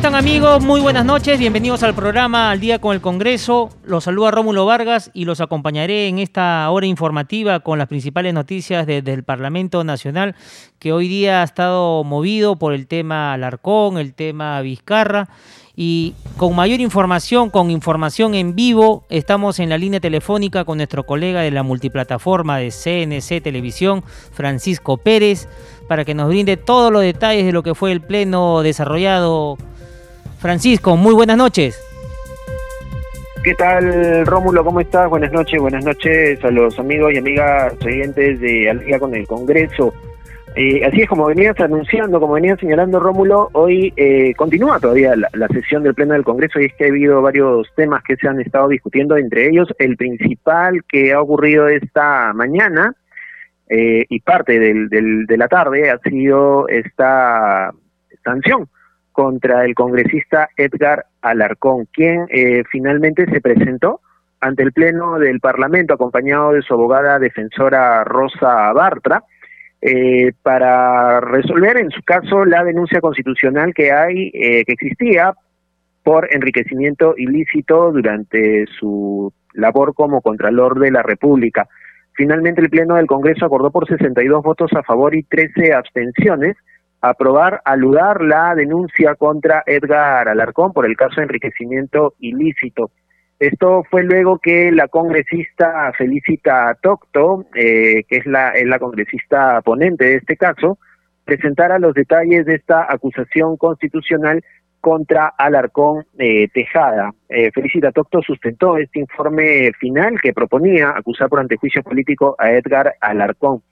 Están amigos? Muy buenas noches, bienvenidos al programa Al Día con el Congreso. Los saluda Rómulo Vargas y los acompañaré en esta hora informativa con las principales noticias desde el Parlamento Nacional, que hoy día ha estado movido por el tema Alarcón, el tema Vizcarra. Y con mayor información, con información en vivo, estamos en la línea telefónica con nuestro colega de la multiplataforma de CNC Televisión, Francisco Pérez, para que nos brinde todos los detalles de lo que fue el pleno desarrollado Francisco, muy buenas noches. ¿Qué tal, Rómulo? ¿Cómo estás? Buenas noches, buenas noches a los amigos y amigas oyentes de Al día con el Congreso. Eh, así es como venías anunciando, como venías señalando Rómulo, hoy eh, continúa todavía la, sesión del Pleno del Congreso y es que ha habido varios temas que se han estado discutiendo, entre ellos el principal que ha ocurrido esta mañana eh, y parte del, de la tarde ha sido esta sanción contra el congresista Edgar Alarcón, quien eh, finalmente se presentó ante el Pleno del Parlamento acompañado de su abogada defensora Rosa Bartra eh, para resolver en su caso la denuncia constitucional que hay, eh, que existía por enriquecimiento ilícito durante su labor como Contralor de la República. Finalmente el Pleno del Congreso acordó por 62 votos a favor y 13 abstenciones aprobar, aludar la denuncia contra Edgar Alarcón por el caso de enriquecimiento ilícito. Esto fue luego que la congresista Felicita Tocto, eh, que es la, la congresista ponente de este caso, presentara los detalles de esta acusación constitucional contra Alarcón eh, Tejada. Eh, Felicita Tocto sustentó este informe final que proponía acusar por antejuicio político a Edgar Alarcón.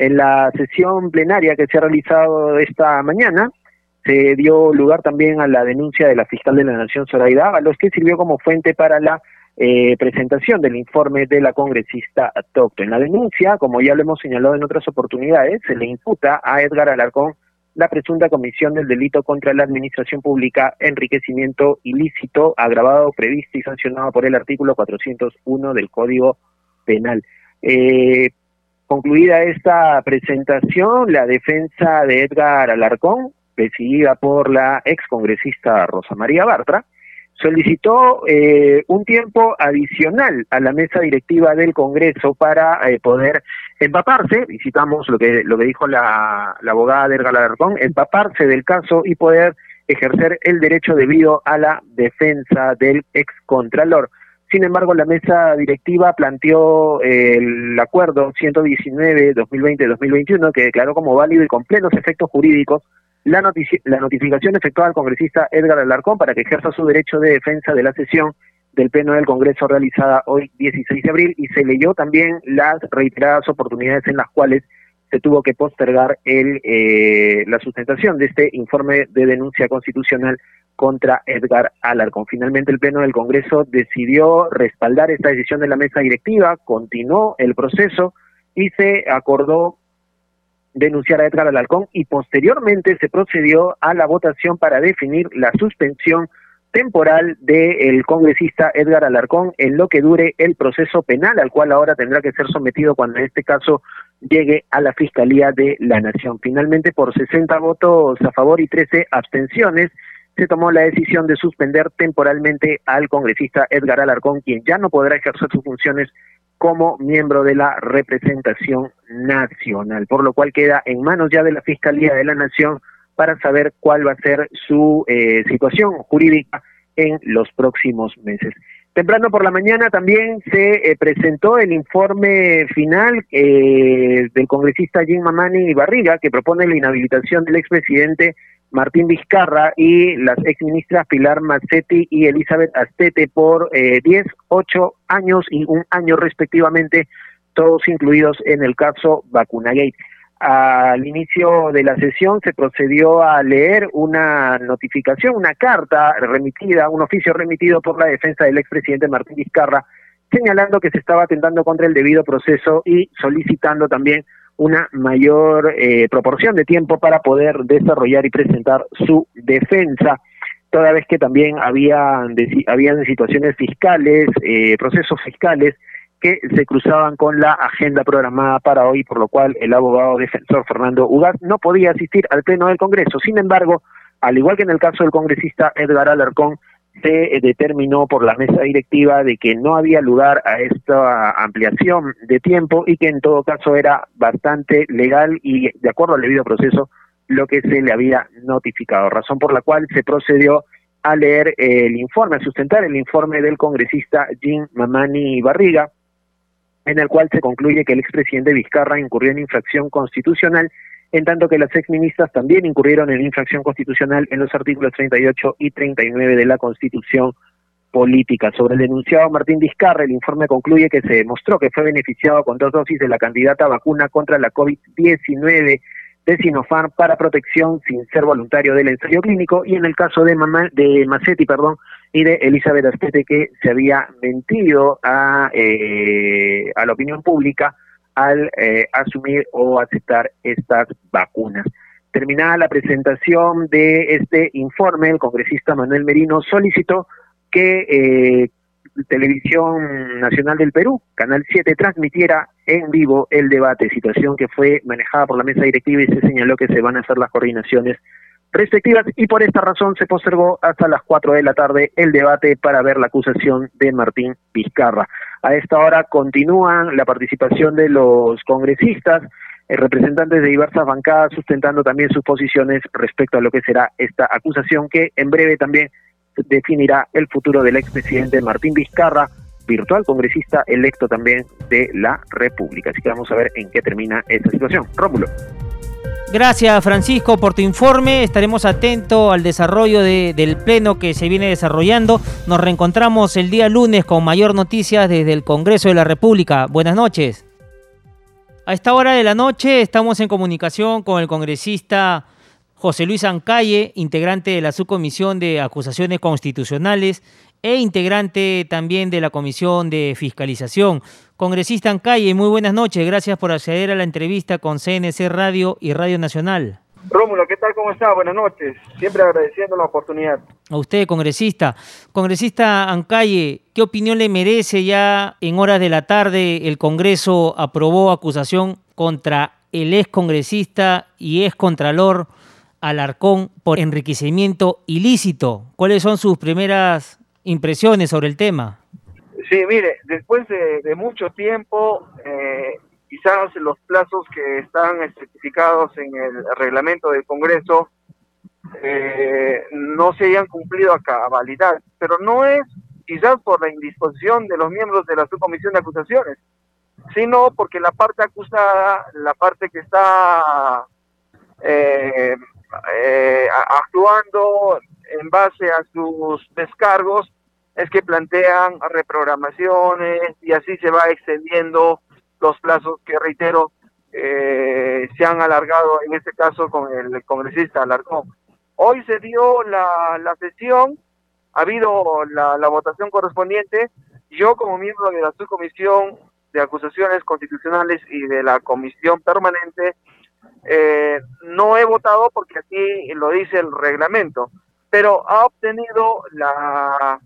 En la sesión plenaria que se ha realizado esta mañana, se dio lugar también a la denuncia de la fiscal de la Nación, Zoraida Ábalos, que sirvió como fuente para la eh, presentación del informe de la congresista Tocto. En la denuncia, como ya lo hemos señalado en otras oportunidades, se le imputa a Edgar Alarcón la presunta comisión del delito contra la administración pública, enriquecimiento ilícito, agravado, previsto y sancionado por el artículo 401 del Código Penal. Eh, Concluida esta presentación, la defensa de Edgar Alarcón, presidida por la excongresista Rosa María Bartra, solicitó eh, un tiempo adicional a la mesa directiva del Congreso para eh, poder empaparse, lo que, lo que dijo la, la abogada de Edgar Alarcón, empaparse del caso y poder ejercer el derecho debido a la defensa del excontralor. Sin embargo, la mesa directiva planteó el acuerdo 119-2020-2021 que declaró como válido y con plenos efectos jurídicos la, la notificación efectuada al congresista Edgar Alarcón para que ejerza su derecho de defensa de la sesión del Pleno del Congreso realizada hoy 16 de abril y se leyó también las reiteradas oportunidades en las cuales se tuvo que postergar el, eh, la sustentación de este informe de denuncia constitucional contra Edgar Alarcón. Finalmente el Pleno del Congreso decidió respaldar esta decisión de la mesa directiva, continuó el proceso y se acordó denunciar a Edgar Alarcón y posteriormente se procedió a la votación para definir la suspensión temporal del congresista Edgar Alarcón en lo que dure el proceso penal al cual ahora tendrá que ser sometido cuando en este caso llegue a la Fiscalía de la Nación. Finalmente, por 60 votos a favor y 13 abstenciones, se tomó la decisión de suspender temporalmente al congresista Edgar Alarcón, quien ya no podrá ejercer sus funciones como miembro de la representación nacional, por lo cual queda en manos ya de la Fiscalía de la Nación para saber cuál va a ser su eh, situación jurídica en los próximos meses. Temprano por la mañana también se eh, presentó el informe final eh, del congresista Jim Mamani Barriga, que propone la inhabilitación del expresidente Martín Vizcarra y las exministras Pilar Mazzetti y Elizabeth Astete por eh, 10, 8 años y un año respectivamente, todos incluidos en el caso Vacunagate. Al inicio de la sesión se procedió a leer una notificación, una carta remitida, un oficio remitido por la defensa del expresidente Martín Vizcarra, señalando que se estaba atentando contra el debido proceso y solicitando también una mayor eh, proporción de tiempo para poder desarrollar y presentar su defensa, toda vez que también había habían situaciones fiscales, eh, procesos fiscales que se cruzaban con la agenda programada para hoy, por lo cual el abogado defensor Fernando Ugat no podía asistir al pleno del Congreso. Sin embargo, al igual que en el caso del congresista Edgar Alarcón, se determinó por la mesa directiva de que no había lugar a esta ampliación de tiempo y que en todo caso era bastante legal y de acuerdo al debido proceso lo que se le había notificado, razón por la cual se procedió a leer el informe, a sustentar el informe del congresista Jim Mamani Barriga, en el cual se concluye que el expresidente Vizcarra incurrió en infracción constitucional, en tanto que las exministras también incurrieron en infracción constitucional en los artículos 38 y 39 de la Constitución política. Sobre el denunciado Martín Vizcarra, el informe concluye que se demostró que fue beneficiado con dos dosis de la candidata vacuna contra la COVID-19 de Sinopharm para protección sin ser voluntario del ensayo clínico y en el caso de, Mamá, de Macetti, perdón, de Elizabeth Astete que se había mentido a, eh, a la opinión pública al eh, asumir o aceptar estas vacunas. Terminada la presentación de este informe, el congresista Manuel Merino solicitó que eh, Televisión Nacional del Perú, Canal 7, transmitiera en vivo el debate, situación que fue manejada por la mesa directiva y se señaló que se van a hacer las coordinaciones respectivas y por esta razón se postergó hasta las 4 de la tarde el debate para ver la acusación de Martín Vizcarra. A esta hora continúan la participación de los congresistas, eh, representantes de diversas bancadas sustentando también sus posiciones respecto a lo que será esta acusación que en breve también definirá el futuro del expresidente Martín Vizcarra, virtual congresista electo también de la República. Así que vamos a ver en qué termina esta situación. Rómulo. Gracias Francisco por tu informe. Estaremos atentos al desarrollo del pleno que se viene desarrollando. Nos reencontramos el día lunes con mayor noticias desde el Congreso de la República. Buenas noches. A esta hora de la noche estamos en comunicación con el congresista José Luis Ancalle, integrante de la subcomisión de acusaciones constitucionales e integrante también de la Comisión de Fiscalización. Congresista en calle, muy buenas noches. Gracias por acceder a la entrevista con CNC Radio y Radio Nacional. Rómulo, ¿qué tal? ¿Cómo está? Buenas noches. Siempre agradeciendo la oportunidad. A usted, congresista. Congresista Ancalle, ¿qué opinión le merece ya en horas de la tarde el Congreso aprobó acusación contra el ex congresista y ex contralor Alarcón por enriquecimiento ilícito? ¿Cuáles son sus primeras impresiones sobre el tema. Sí, mire, después de, mucho tiempo, eh, quizás los plazos que están especificados en el reglamento del Congreso eh, no se hayan cumplido a cabalidad, pero no es quizás por la indisposición de los miembros de la subcomisión de acusaciones, sino porque la parte acusada, la parte que está eh, actuando en base a sus descargos es que plantean reprogramaciones y así se va extendiendo los plazos que, reitero, eh, se han alargado, en este caso con el congresista Alarcón. Hoy se dio la, la sesión, ha habido la, la votación correspondiente. Yo como miembro de la subcomisión de acusaciones constitucionales y de la comisión permanente, eh, no he votado porque así lo dice el reglamento pero ha obtenido la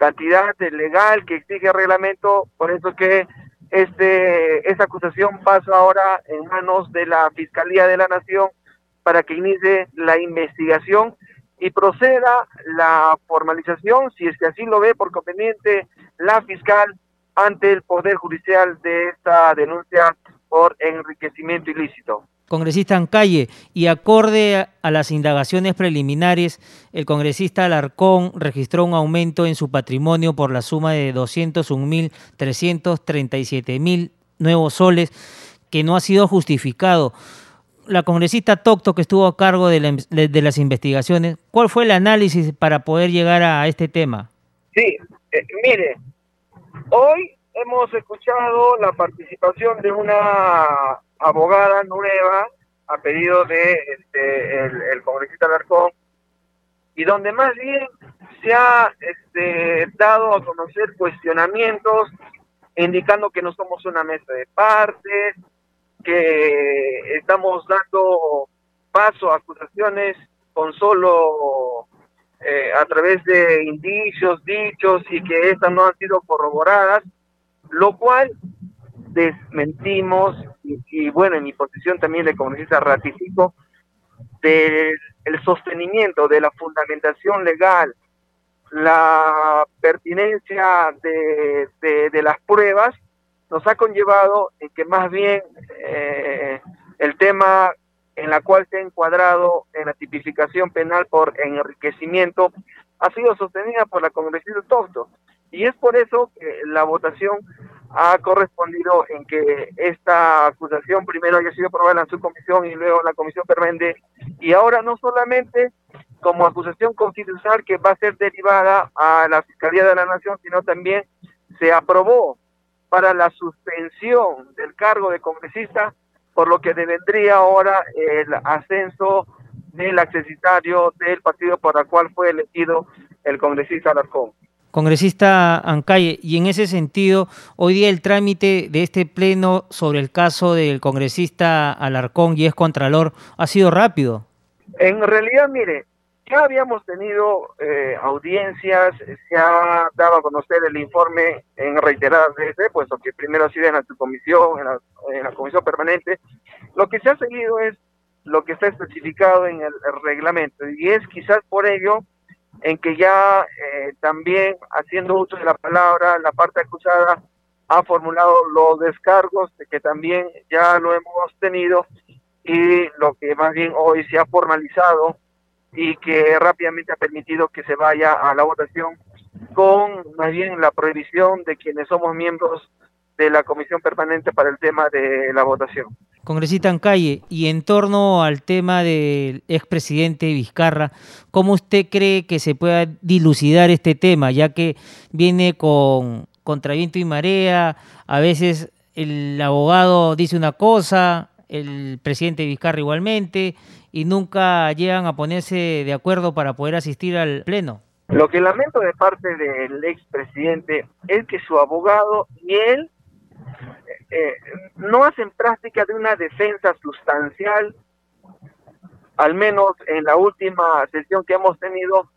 cantidad legal que exige el reglamento, por eso que este esta acusación pasa ahora en manos de la Fiscalía de la Nación para que inicie la investigación y proceda la formalización, si es que así lo ve por conveniente la fiscal ante el Poder Judicial de esta denuncia por enriquecimiento ilícito congresista Ancalle, y acorde a las indagaciones preliminares, el congresista Alarcón registró un aumento en su patrimonio por la suma de 201.337.000 nuevos soles que no ha sido justificado. La congresista Tocto, que estuvo a cargo de, de las investigaciones, ¿cuál fue el análisis para poder llegar a este tema? Sí, eh, mire, hoy hemos escuchado la participación de una abogada nueva a pedido de este, el, congresista Alarcón y donde más bien se ha este, dado a conocer cuestionamientos indicando que no somos una mesa de partes, que estamos dando paso a acusaciones con solo eh, a través de indicios, dichos y que estas no han sido corroboradas, lo cual desmentimos y, bueno, en mi posición también de congresista ratifico del el sostenimiento de la fundamentación legal, la pertinencia de, de, las pruebas, nos ha conllevado en que más bien eh, el tema en la cual se ha encuadrado en la tipificación penal por enriquecimiento ha sido sostenida por la congresista Tosto. Y es por eso que la votación ha correspondido en que esta acusación primero haya sido aprobada en su comisión y luego en la comisión permanente y ahora no solamente como acusación constitucional que va a ser derivada a la Fiscalía de la Nación, sino también se aprobó para la suspensión del cargo de congresista, por lo que devendría ahora el ascenso del accesitario del partido por el cual fue elegido el congresista Alarcón. Congresista Ancalle, y en ese sentido, hoy día el trámite de este pleno sobre el caso del congresista Alarcón y es Contralor ha sido rápido. En realidad, mire, ya habíamos tenido eh, audiencias, se ha dado a conocer el informe en reiteradas veces, puesto que primero ha sido en la comisión, en la, comisión permanente. Lo que se ha seguido es lo que está especificado en el reglamento y es quizás por ello en que ya eh, también haciendo uso de la palabra, la parte acusada ha formulado los descargos, de que también ya lo hemos tenido, y lo que más bien hoy se ha formalizado y que rápidamente ha permitido que se vaya a la votación con más bien la prohibición de quienes somos miembros de la comisión permanente para el tema de la votación. Congresista Calle, y en torno al tema del expresidente Vizcarra, ¿cómo usted cree que se pueda dilucidar este tema, ya que viene con contraviento y marea, a veces el abogado dice una cosa, el presidente Vizcarra igualmente, y nunca llegan a ponerse de acuerdo para poder asistir al pleno? Lo que lamento de parte del expresidente es que su abogado y él eh, no hacen práctica de una defensa sustancial, al menos en la última sesión que hemos tenido,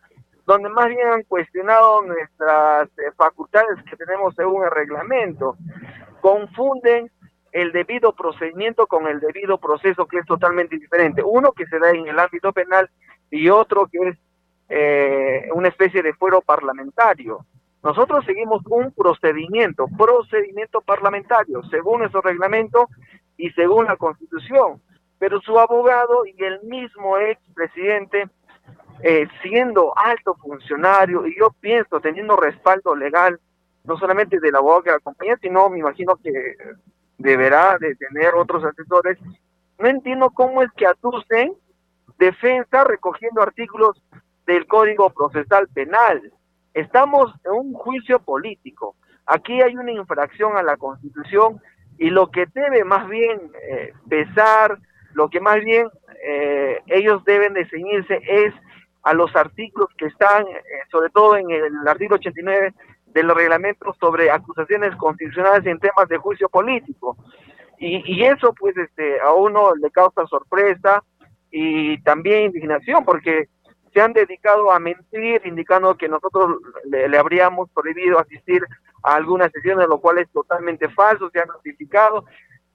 donde más bien han cuestionado nuestras eh, facultades que tenemos según el reglamento. Confunden el debido procedimiento con el debido proceso, que es totalmente diferente. Uno que se da en el ámbito penal y otro que es eh, una especie de fuero parlamentario. Nosotros seguimos un procedimiento, procedimiento parlamentario, según nuestro reglamento y según la Constitución. Pero su abogado y el mismo expresidente, eh, siendo alto funcionario, y yo pienso teniendo respaldo legal, no solamente del abogado que la acompaña, sino me imagino que deberá de tener otros asesores, no entiendo cómo es que aducen defensa recogiendo artículos del Código Procesal Penal. Estamos en un juicio político. Aquí hay una infracción a la Constitución y lo que debe más bien eh, pesar, lo que más bien eh, ellos deben de ceñirse es a los artículos que están, eh, sobre todo en el artículo 89 del reglamento sobre acusaciones constitucionales en temas de juicio político. Y, y eso pues este a uno le causa sorpresa y también indignación porque se han dedicado a mentir, indicando que nosotros le, habríamos prohibido asistir a algunas sesiones, lo cual es totalmente falso, se ha notificado,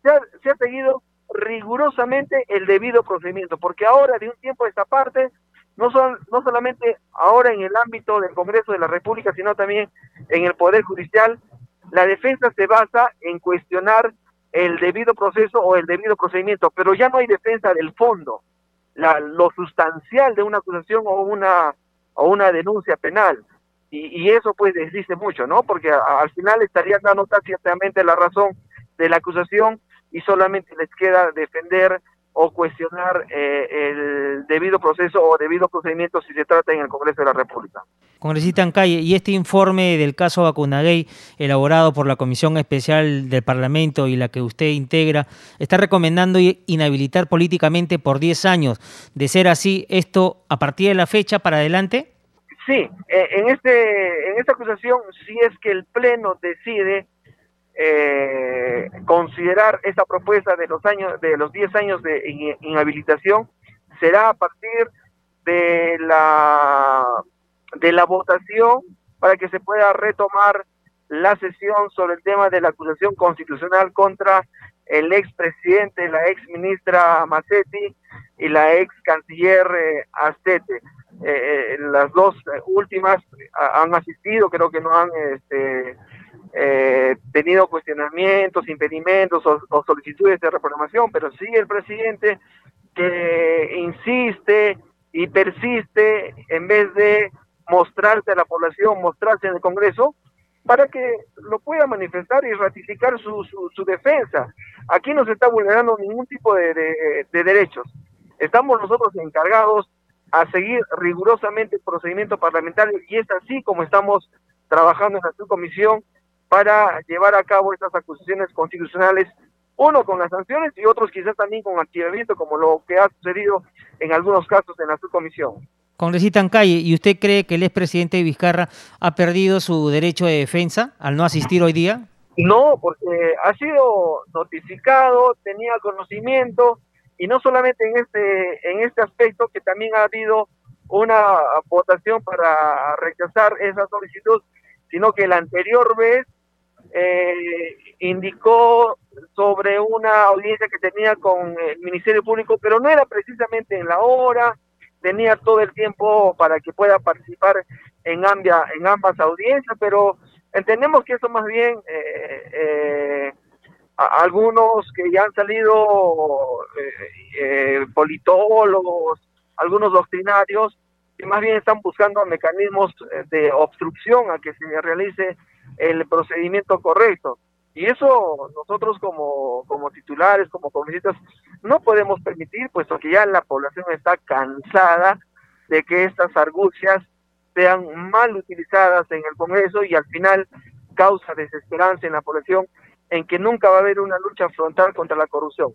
se ha, se ha seguido rigurosamente el debido procedimiento, porque ahora de un tiempo a esta parte, no, son, no solamente ahora en el ámbito del Congreso de la República, sino también en el Poder Judicial, la defensa se basa en cuestionar el debido proceso o el debido procedimiento, pero ya no hay defensa del fondo lo sustancial de una acusación o una, o una denuncia penal. Y, eso pues dice mucho, ¿no? Porque al final estarían dando tácitamente la razón de la acusación y solamente les queda defender o cuestionar eh, el debido proceso o debido procedimiento si se trata en el Congreso de la República. Congresista Ancalle, y este informe del caso Vacunagay, elaborado por la Comisión Especial del Parlamento y la que usted integra, está recomendando inhabilitar políticamente por 10 años. De ser así, ¿esto a partir de la fecha para adelante? Sí, eh, en, este, en esta acusación, si es que el Pleno decide eh, considerar esa propuesta de los años de los 10 años de inhabilitación será a partir de la de la votación para que se pueda retomar la sesión sobre el tema de la acusación constitucional contra el expresidente, la ex ministra Macetti y la ex canciller eh, Astete. Eh, eh, las dos últimas han asistido, creo que no han este, tenido cuestionamientos, impedimentos o, solicitudes de reprogramación, pero sí el presidente que insiste y persiste en vez de mostrarse a la población, mostrarse en el Congreso, para que lo pueda manifestar y ratificar su, su, defensa. Aquí no se está vulnerando ningún tipo de, de, derechos. Estamos nosotros encargados a seguir rigurosamente el procedimiento parlamentario y es así como estamos trabajando en la subcomisión para llevar a cabo estas acusaciones constitucionales, uno con las sanciones y otros quizás también con activamiento, como lo que ha sucedido en algunos casos en la subcomisión. Congresista Calle, ¿y usted cree que el expresidente Vizcarra ha perdido su derecho de defensa al no asistir hoy día? No, porque ha sido notificado, tenía conocimiento y no solamente en este en este aspecto que también ha habido una votación para rechazar esa solicitud, sino que la anterior vez eh, indicó sobre una audiencia que tenía con el Ministerio Público, pero no era precisamente en la hora, tenía todo el tiempo para que pueda participar en, ambia, en ambas audiencias, pero entendemos que eso más bien eh, eh, algunos que ya han salido eh, politólogos, algunos doctrinarios, que más bien están buscando mecanismos de obstrucción a que se realice el procedimiento correcto. Y eso nosotros como, como titulares, como congresistas, no podemos permitir, puesto que ya la población está cansada de que estas argucias sean mal utilizadas en el Congreso y al final causa desesperanza en la población en que nunca va a haber una lucha frontal contra la corrupción.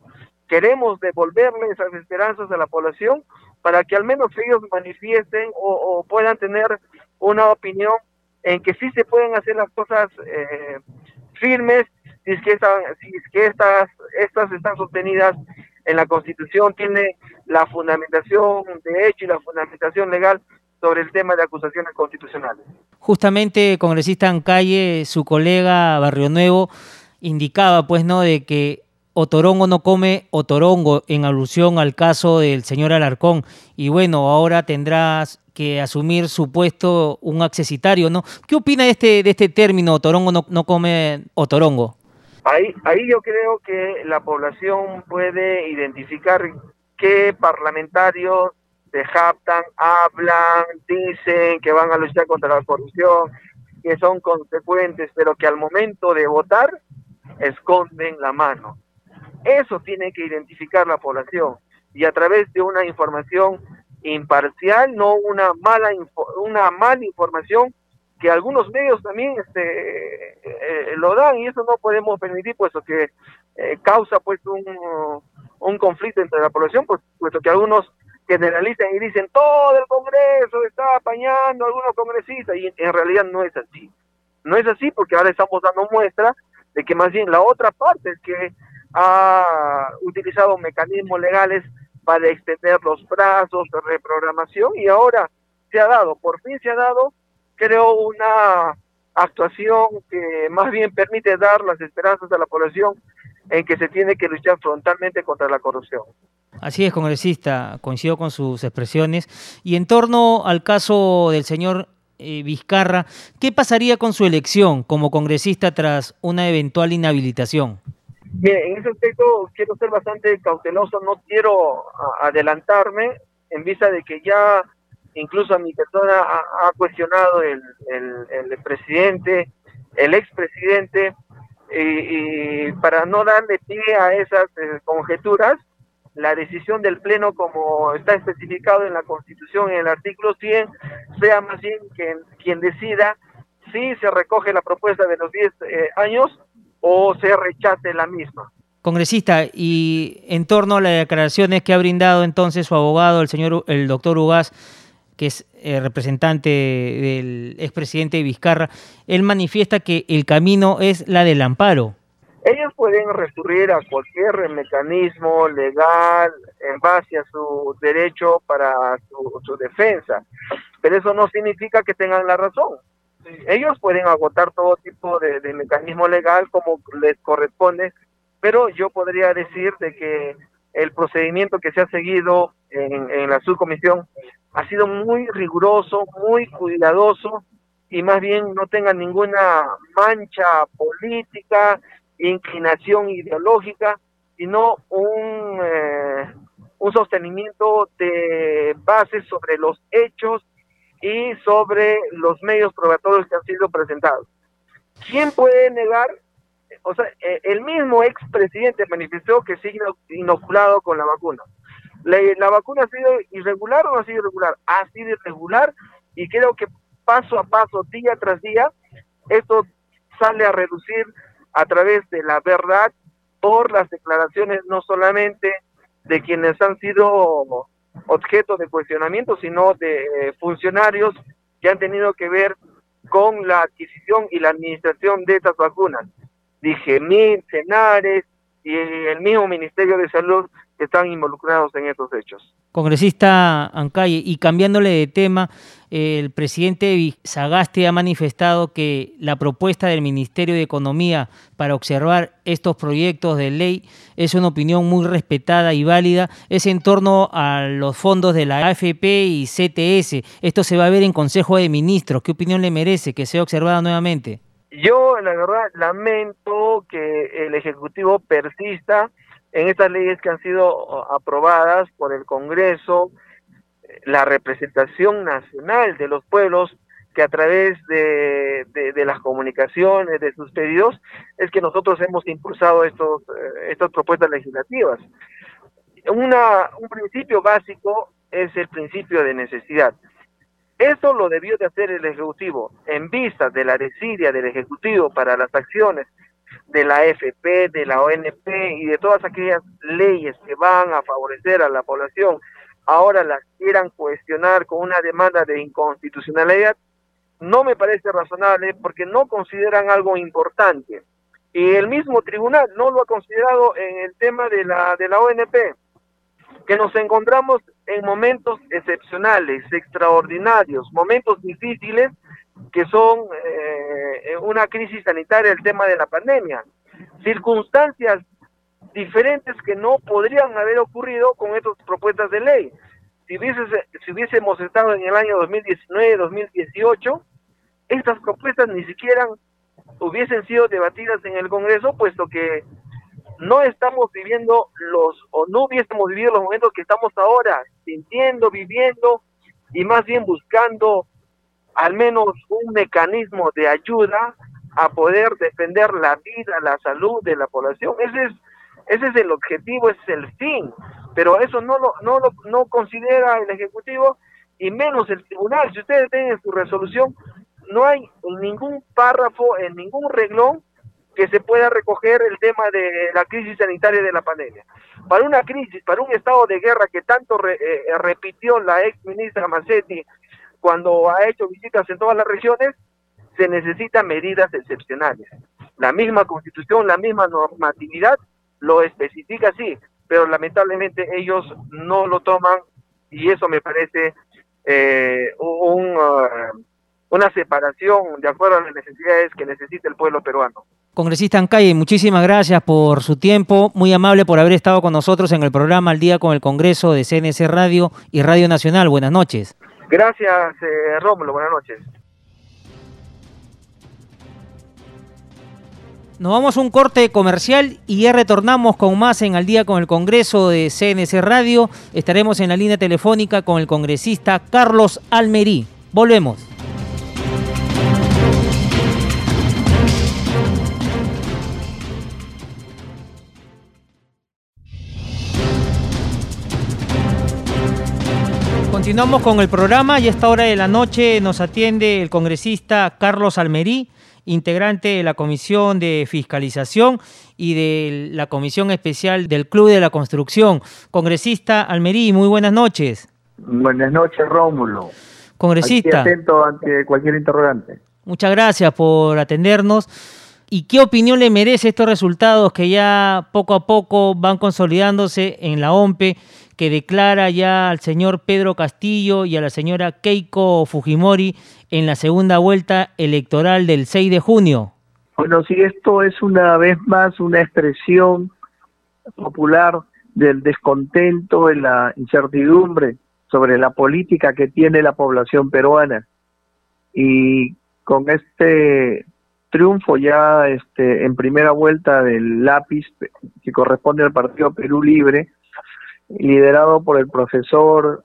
Queremos devolverle esas esperanzas a la población para que al menos ellos manifiesten o, puedan tener una opinión en que sí se pueden hacer las cosas eh, firmes si es que, estas, estas están sostenidas en la Constitución, tiene la fundamentación de hecho y la fundamentación legal sobre el tema de acusaciones constitucionales. Justamente, congresista en calle, su colega Barrio Nuevo indicaba, pues, ¿no?, de que Otorongo no come Otorongo en alusión al caso del señor Alarcón. Y bueno, ahora tendrás que asumir su puesto un accesitario, ¿no? ¿Qué opina de este, de este término, Otorongo no, no come Otorongo? Ahí, ahí yo creo que la población puede identificar qué parlamentarios se jactan, hablan, dicen que van a luchar contra la corrupción, que son consecuentes, pero que al momento de votar esconden la mano. Eso tiene que identificar la población y a través de una información imparcial, no una mala una mala información que algunos medios también este eh, lo dan y eso no podemos permitir puesto que eh, causa pues un, un conflicto entre la población pues, puesto que algunos generalizan y dicen todo el Congreso está apañando a algunos congresistas y en realidad no es así. No es así porque ahora estamos dando muestra de que más bien la otra parte es que ha utilizado mecanismos legales para extender los plazos de reprogramación y ahora se ha dado, por fin se ha dado, creo, una actuación que más bien permite dar las esperanzas a la población en que se tiene que luchar frontalmente contra la corrupción. Así es, congresista, coincido con sus expresiones. Y en torno al caso del señor eh, Vizcarra, ¿qué pasaría con su elección como congresista tras una eventual inhabilitación? Bien, en ese aspecto quiero ser bastante cauteloso, no quiero adelantarme en vista de que ya incluso a mi persona ha, cuestionado el, el, presidente, el expresidente, y, y, para no darle pie a esas eh, conjeturas, la decisión del Pleno, como está especificado en la Constitución en el artículo 100, sea más bien quien, quien decida si se recoge la propuesta de los 10 eh, años o se rechace la misma. Congresista, y en torno a las declaraciones que ha brindado entonces su abogado, el señor, el doctor Ugaz, que es eh, representante del expresidente Vizcarra, él manifiesta que el camino es la del amparo. Ellos pueden recurrir a cualquier mecanismo legal en base a su derecho para su, defensa, pero eso no significa que tengan la razón. Ellos pueden agotar todo tipo de, mecanismo legal como les corresponde, pero yo podría decir de que el procedimiento que se ha seguido en, la subcomisión ha sido muy riguroso, muy cuidadoso y más bien no tenga ninguna mancha política, inclinación ideológica, sino un, eh, un sostenimiento de bases sobre los hechos y sobre los medios probatorios que han sido presentados. ¿Quién puede negar? O sea, eh, el mismo expresidente manifestó que sigue inoculado con la vacuna. La, la, vacuna ha sido irregular o no ha sido irregular? Ha sido irregular y creo que paso a paso, día tras día, esto sale a reducir a través de la verdad por las declaraciones no solamente de quienes han sido objeto de cuestionamiento, sino de eh, funcionarios que han tenido que ver con la adquisición y la administración de estas vacunas. Dije, mil, Cenares y el mismo Ministerio de Salud que están involucrados en estos hechos. Congresista Ancalle, y cambiándole de tema, el presidente Sagaste ha manifestado que la propuesta del Ministerio de Economía para observar estos proyectos de ley es una opinión muy respetada y válida. Es en torno a los fondos de la AFP y CTS. Esto se va a ver en Consejo de Ministros. ¿Qué opinión le merece que sea observada nuevamente? Yo, la verdad, lamento que el Ejecutivo persista en estas leyes que han sido aprobadas por el Congreso, la representación nacional de los pueblos que a través de, las comunicaciones, de sus pedidos, es que nosotros hemos impulsado estos, eh, estas propuestas legislativas. Una, un principio básico es el principio de necesidad. Eso lo debió de hacer el Ejecutivo en vista de la desidia del Ejecutivo para las acciones de la FP, de la ONP y de todas aquellas leyes que van a favorecer a la población, ahora las quieran cuestionar con una demanda de inconstitucionalidad, no me parece razonable porque no consideran algo importante. Y el mismo tribunal no lo ha considerado en el tema de la, de la ONP, que nos encontramos en momentos excepcionales, extraordinarios, momentos difíciles que son eh, una crisis sanitaria, el tema de la pandemia, circunstancias diferentes que no podrían haber ocurrido con estas propuestas de ley. Si, si hubiésemos estado en el año 2019, 2018, estas propuestas ni siquiera hubiesen sido debatidas en el Congreso, puesto que no estamos viviendo los, o no hubiésemos vivido los momentos que estamos ahora, sintiendo, viviendo y más bien buscando al menos un mecanismo de ayuda a poder defender la vida, la salud de la población. Ese es, ese es el objetivo, ese es el fin, pero eso no lo, no lo no considera el Ejecutivo y menos el Tribunal. Si ustedes ven en su resolución, no hay en ningún párrafo, en ningún reglón que se pueda recoger el tema de la crisis sanitaria de la pandemia. Para una crisis, para un estado de guerra que tanto eh, repitió la ex ministra Massetti cuando ha hecho visitas en todas las regiones, se necesitan medidas excepcionales. La misma constitución, la misma normatividad lo especifica así, pero lamentablemente ellos no lo toman y eso me parece eh, un, uh, una separación de acuerdo a las necesidades que necesita el pueblo peruano. Congresista Ancalle, muchísimas gracias por su tiempo, muy amable por haber estado con nosotros en el programa Al Día con el Congreso de CNC Radio y Radio Nacional. Buenas noches. Gracias, eh, Rómulo. Buenas noches. Nos vamos a un corte comercial y ya retornamos con más en Al día con el Congreso de CNC Radio. Estaremos en la línea telefónica con el congresista Carlos Almerí. Volvemos. Continuamos con el programa y a esta hora de la noche nos atiende el congresista Carlos Almerí, integrante de la Comisión de Fiscalización y de la Comisión Especial del Club de la Construcción. Congresista Almerí, muy buenas noches. Buenas noches, Rómulo. Congresista. Aquí atento ante cualquier interrogante. Muchas gracias por atendernos. ¿Y qué opinión le merece estos resultados que ya poco a poco van consolidándose en la OMPE que declara ya al señor Pedro Castillo y a la señora Keiko Fujimori en la segunda vuelta electoral del 6 de junio. Bueno, si esto es una vez más una expresión popular del descontento, de la incertidumbre sobre la política que tiene la población peruana. Y con este triunfo ya este, en primera vuelta del lápiz que corresponde al Partido Perú Libre, liderado por el profesor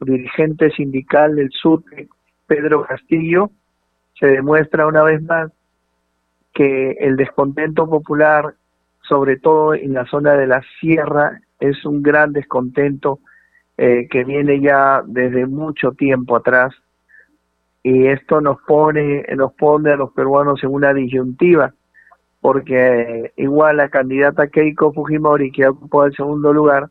dirigente sindical del sur Pedro Castillo, se demuestra una vez más que el descontento popular, sobre todo en la zona de la sierra, es un gran descontento eh, que viene ya desde mucho tiempo atrás y esto nos pone nos pone a los peruanos en una disyuntiva porque igual la candidata Keiko Fujimori que ocupó el segundo lugar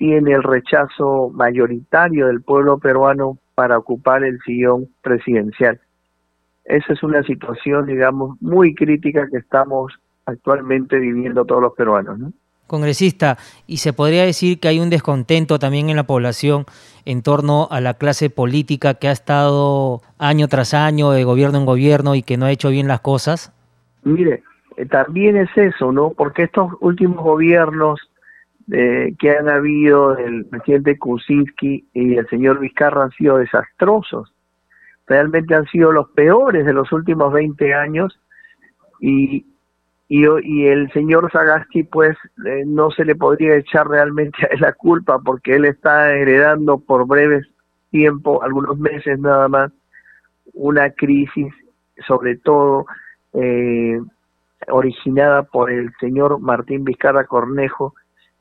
tiene el rechazo mayoritario del pueblo peruano para ocupar el sillón presidencial. Esa es una situación, digamos, muy crítica que estamos actualmente viviendo todos los peruanos. ¿no? Congresista, y se podría decir que hay un descontento también en la población en torno a la clase política que ha estado año tras año de gobierno en gobierno y que no ha hecho bien las cosas. Mire, eh, también es eso, ¿no? Porque estos últimos gobiernos que han habido del presidente Kuczynski y el señor Vizcarra han sido desastrosos. Realmente han sido los peores de los últimos 20 años y, y, y el señor Sagasti pues eh, no se le podría echar realmente a la culpa porque él está heredando por breves tiempo, algunos meses nada más, una crisis sobre todo eh, originada por el señor Martín Vizcarra Cornejo,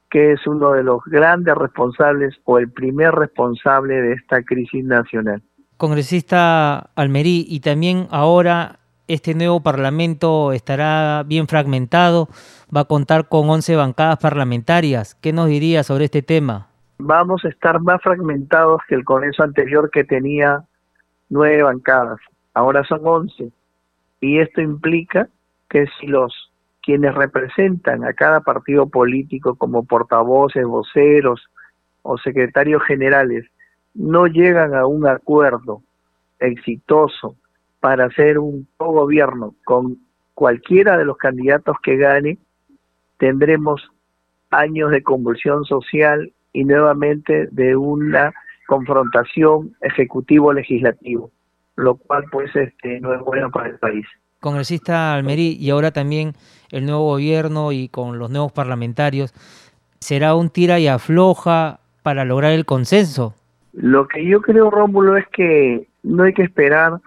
que es uno de los grandes responsables o el primer responsable de esta crisis nacional. Congresista Almerí, y también ahora este nuevo Parlamento estará bien fragmentado, va a contar con 11 bancadas parlamentarias. ¿Qué nos diría sobre este tema? Vamos a estar más fragmentados que el Congreso anterior que tenía nueve bancadas. Ahora son 11. Y esto implica que si los quienes representan a cada partido político como portavoces, voceros o secretarios generales no llegan a un acuerdo exitoso para hacer un gobierno con cualquiera de los candidatos que gane, tendremos años de convulsión social y nuevamente de una confrontación ejecutivo-legislativo, lo cual pues este no es bueno para el país. Congresista Almerí, y ahora también el nuevo gobierno y con los nuevos parlamentarios, ¿será un tira y afloja para lograr el consenso? Lo que yo creo, Rómulo, es que no hay que esperar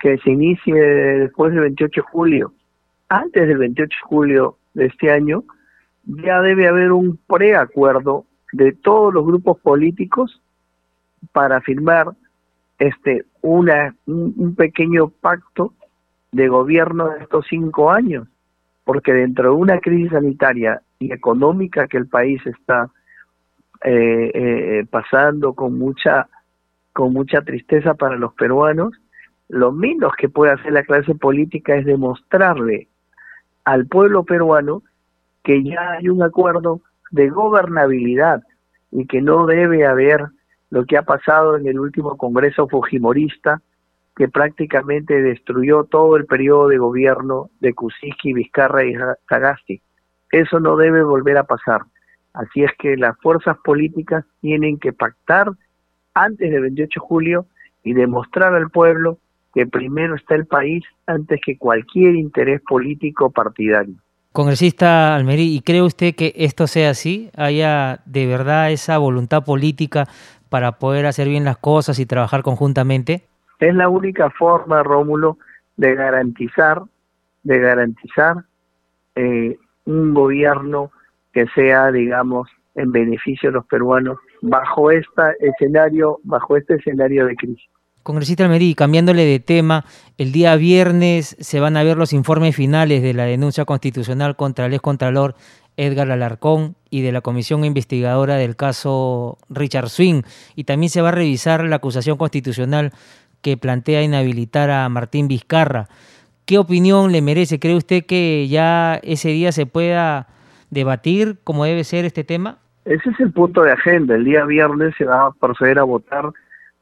que se inicie después del 28 de julio. Antes del 28 de julio de este año, ya debe haber un preacuerdo de todos los grupos políticos para firmar este una un pequeño pacto de gobierno de estos cinco años, porque dentro de una crisis sanitaria y económica que el país está eh, eh, pasando con mucha con mucha tristeza para los peruanos, lo menos que puede hacer la clase política es demostrarle al pueblo peruano que ya hay un acuerdo de gobernabilidad y que no debe haber lo que ha pasado en el último Congreso Fujimorista, que prácticamente destruyó todo el periodo de gobierno de Kuczynski, Vizcarra y Sagasti. Eso no debe volver a pasar. Así es que las fuerzas políticas tienen que pactar antes del 28 de julio y demostrar al pueblo que primero está el país antes que cualquier interés político partidario. Congresista Almerí, ¿y cree usted que esto sea así? ¿Haya de verdad esa voluntad política para poder hacer bien las cosas y trabajar conjuntamente? Es la única forma, Rómulo, de garantizar, de garantizar eh, un gobierno que sea, digamos, en beneficio de los peruanos bajo este escenario, bajo este escenario de crisis. Congresista Almerí, cambiándole de tema, el día viernes se van a ver los informes finales de la denuncia constitucional contra el excontralor Edgar Alarcón y de la comisión investigadora del caso Richard Swing. Y también se va a revisar la acusación constitucional que plantea inhabilitar a Martín Vizcarra. ¿Qué opinión le merece? ¿Cree usted que ya ese día se pueda debatir como debe ser este tema? Ese es el punto de agenda. El día viernes se va a proceder a votar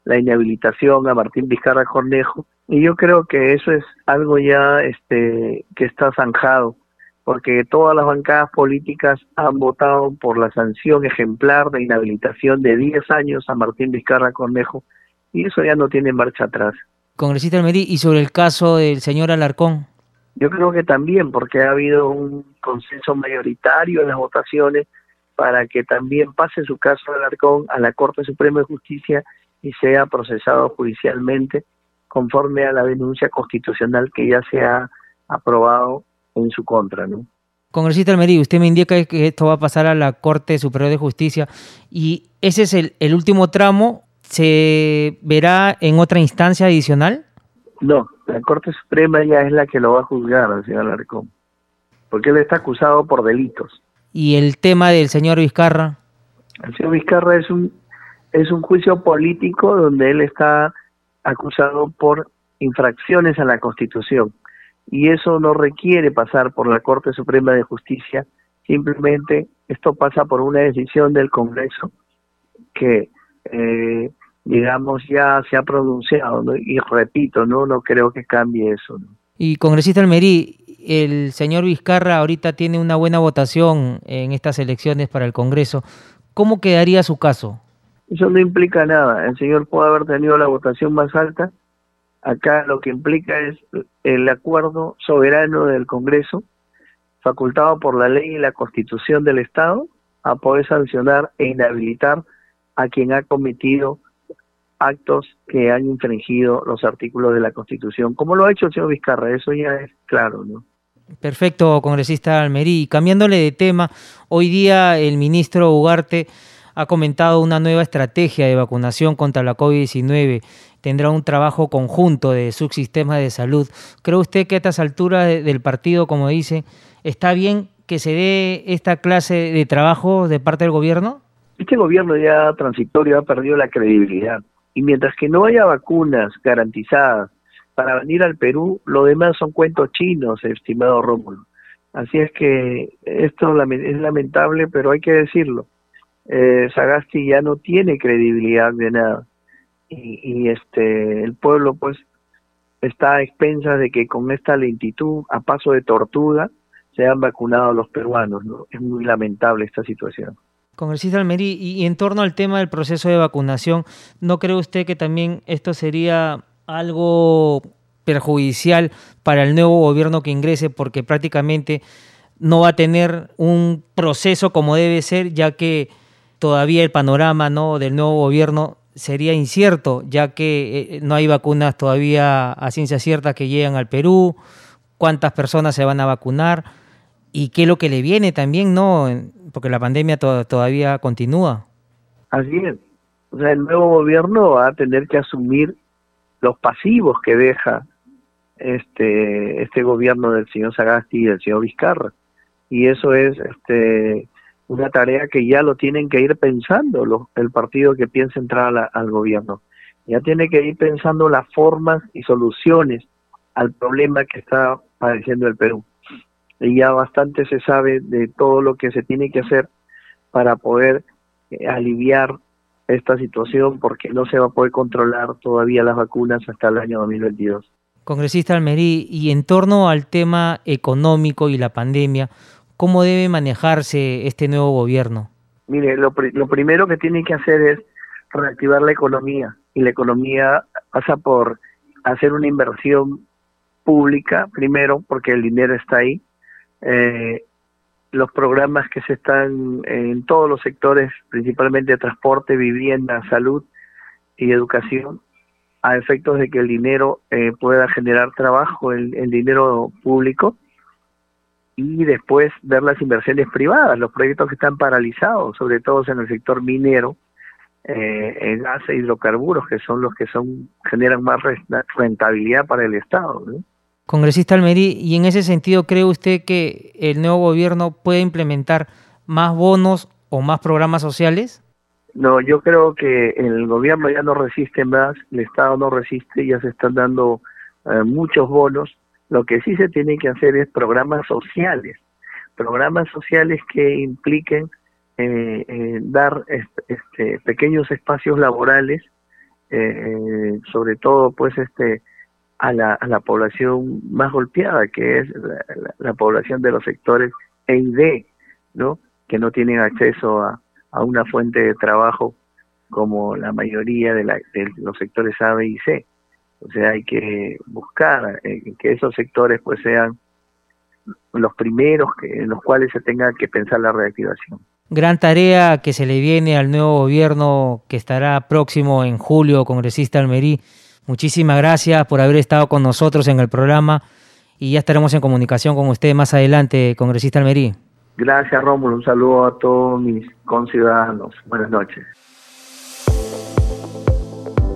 la inhabilitación a Martín Vizcarra Cornejo y yo creo que eso es algo ya este que está zanjado porque todas las bancadas políticas han votado por la sanción ejemplar de inhabilitación de 10 años a Martín Vizcarra Cornejo y eso ya no tiene marcha atrás. Congresista Almerí, ¿y sobre el caso del señor Alarcón? Yo creo que también, porque ha habido un consenso mayoritario en las votaciones para que también pase su caso de Alarcón a la Corte Suprema de Justicia y sea procesado judicialmente conforme a la denuncia constitucional que ya se ha aprobado en su contra, ¿no? Congresista Almerí, usted me indica que esto va a pasar a la Corte Superior de Justicia y ese es el, el último tramo. ¿Se verá en otra instancia adicional? No, la Corte Suprema ya es la que lo va a juzgar al señor Alarcón, porque él está acusado por delitos. ¿Y el tema del señor Vizcarra? El señor Vizcarra es un es un juicio político donde él está acusado por infracciones a la Constitución y eso no requiere pasar por la Corte Suprema de Justicia, simplemente esto pasa por una decisión del Congreso que, eh, digamos, ya se ha pronunciado, y repito, no no creo que cambie eso. Y congresista Almerí, el señor Vizcarra ahorita tiene una buena votación en estas elecciones para el Congreso. ¿Cómo quedaría su caso? Eso no implica nada. El señor puede haber tenido la votación más alta. Acá lo que implica es el acuerdo soberano del Congreso, facultado por la ley y la constitución del Estado, a poder sancionar e inhabilitar a quien ha cometido actos que han infringido los artículos de la Constitución, como lo ha hecho el señor Vizcarra, eso ya es claro, ¿no? Perfecto, congresista Almerí. Cambiándole de tema, hoy día el ministro Ugarte ha comentado una nueva estrategia de vacunación contra la COVID-19. Tendrá un trabajo conjunto de subsistemas de salud. ¿Cree usted que a estas alturas del partido, como dice, está bien que se dé esta clase de trabajo de parte del gobierno? Este gobierno ya transitorio ha perdido la credibilidad. Y mientras que no haya vacunas garantizadas para venir al Perú, lo demás son cuentos chinos, estimado Rómulo. Así es que esto es lamentable, pero hay que decirlo eh, Sagasti ya no tiene credibilidad de nada y, este el pueblo pues está a expensas de que con esta lentitud a paso de tortuga se han vacunado los peruanos ¿no? es muy lamentable esta situación Congresista Almerí, y en torno al tema del proceso de vacunación, ¿no cree usted que también esto sería algo perjudicial para el nuevo gobierno que ingrese porque prácticamente no va a tener un proceso como debe ser, ya que todavía el panorama ¿no? del nuevo gobierno sería incierto, ya que eh, no hay vacunas todavía a ciencia cierta que llegan al Perú, cuántas personas se van a vacunar y qué es lo que le viene también, ¿no? Porque la pandemia todavía continúa. Así es. O sea, el nuevo gobierno va a tener que asumir los pasivos que deja este este gobierno del señor Sagasti y del señor Vizcarra. Y eso es este una tarea que ya lo tienen que ir pensando el partido que piensa entrar al gobierno. Ya tiene que ir pensando las formas y soluciones al problema que está padeciendo el Perú. Y ya bastante se sabe de todo lo que se tiene que hacer para poder eh, aliviar esta situación porque no se va a poder controlar todavía las vacunas hasta el año 2022. Congresista Almerí, y en torno al tema económico y la pandemia, ¿Cómo debe manejarse este nuevo gobierno? Mire, lo, lo primero que tiene que hacer es reactivar la economía y la economía pasa por hacer una inversión pública primero porque el dinero está ahí eh, los programas que se están en todos los sectores principalmente transporte vivienda salud y educación a efectos de que el dinero eh, pueda generar trabajo el, el dinero público y después ver las inversiones privadas, los proyectos que están paralizados, sobre todo en el sector minero, eh, gas e hidrocarburos, que son los que son generan más rentabilidad para el Estado. Congresista Almerí, y en ese sentido, ¿cree usted que el nuevo gobierno puede implementar más bonos o más programas sociales? No, yo creo que el gobierno ya no resiste más, el Estado no resiste, ya se están dando eh, muchos bonos. Lo que sí se tiene que hacer es programas sociales, programas sociales que impliquen eh, eh, dar este, pequeños espacios laborales, sobre todo pues este a la, a la población más golpeada, que es la, población de los sectores E y D, ¿no? que no tienen acceso a, una fuente de trabajo como la mayoría de, los sectores A, B y C. O sea, hay que buscar eh, que esos sectores pues sean los primeros en los cuales se tenga que pensar la reactivación. Gran tarea que se le viene al nuevo gobierno que estará próximo en julio, congresista Almerí. Muchísimas gracias por haber estado con nosotros en el programa y ya estaremos en comunicación con usted más adelante, congresista Almerí. Gracias, Rómulo. Un saludo a todos mis conciudadanos. Buenas noches.